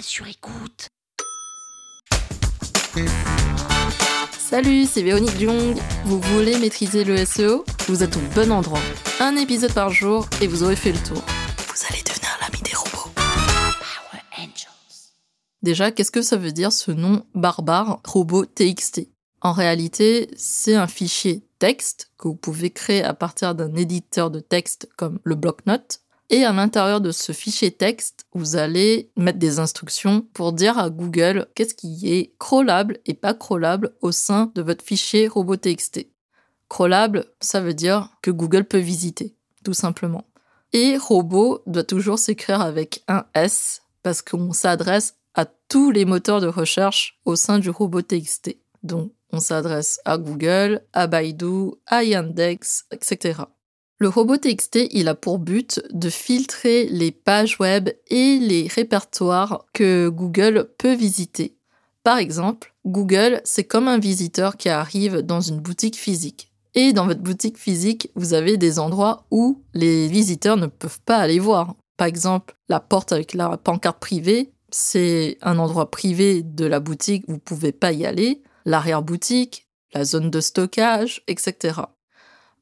sur écoute. Salut, c'est Véronique Jung. Vous voulez maîtriser le SEO Vous êtes au bon endroit. Un épisode par jour et vous aurez fait le tour. Vous allez devenir l'ami des robots. Power Angels. Déjà, qu'est-ce que ça veut dire ce nom barbare robot TXT En réalité, c'est un fichier texte que vous pouvez créer à partir d'un éditeur de texte comme le bloc-notes. Et à l'intérieur de ce fichier texte, vous allez mettre des instructions pour dire à Google qu'est-ce qui est crawlable et pas crawlable au sein de votre fichier robot.txt. Crawlable, ça veut dire que Google peut visiter, tout simplement. Et robot doit toujours s'écrire avec un S parce qu'on s'adresse à tous les moteurs de recherche au sein du robot.txt. Donc, on s'adresse à Google, à Baidu, à Yandex, etc. Le robot TXT, il a pour but de filtrer les pages web et les répertoires que Google peut visiter. Par exemple, Google, c'est comme un visiteur qui arrive dans une boutique physique. Et dans votre boutique physique, vous avez des endroits où les visiteurs ne peuvent pas aller voir. Par exemple, la porte avec la pancarte privée, c'est un endroit privé de la boutique, vous ne pouvez pas y aller. L'arrière-boutique, la zone de stockage, etc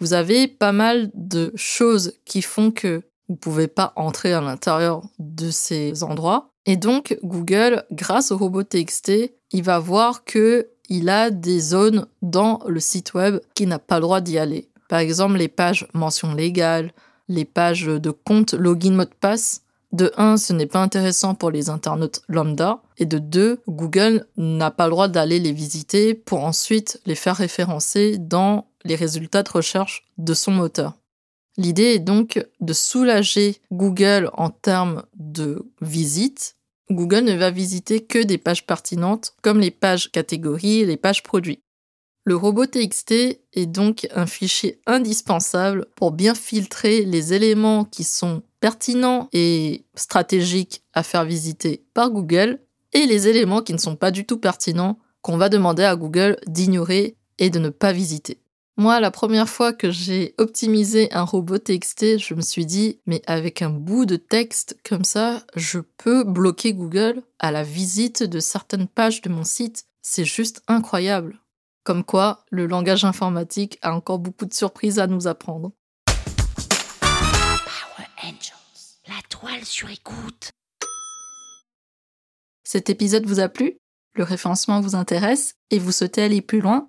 vous avez pas mal de choses qui font que vous pouvez pas entrer à l'intérieur de ces endroits. Et donc, Google, grâce au robot TXT, il va voir que il a des zones dans le site web qui n'a pas le droit d'y aller. Par exemple, les pages mention légale, les pages de compte login mot de passe. De 1, ce n'est pas intéressant pour les internautes lambda. Et de 2, Google n'a pas le droit d'aller les visiter pour ensuite les faire référencer dans les résultats de recherche de son moteur. L'idée est donc de soulager Google en termes de visite. Google ne va visiter que des pages pertinentes comme les pages catégories et les pages produits. Le robot TXT est donc un fichier indispensable pour bien filtrer les éléments qui sont pertinents et stratégiques à faire visiter par Google et les éléments qui ne sont pas du tout pertinents qu'on va demander à Google d'ignorer et de ne pas visiter. Moi, la première fois que j'ai optimisé un robot TXT, je me suis dit, mais avec un bout de texte comme ça, je peux bloquer Google à la visite de certaines pages de mon site. C'est juste incroyable. Comme quoi, le langage informatique a encore beaucoup de surprises à nous apprendre. Power Angels. La toile sur écoute. Cet épisode vous a plu? Le référencement vous intéresse? Et vous souhaitez aller plus loin?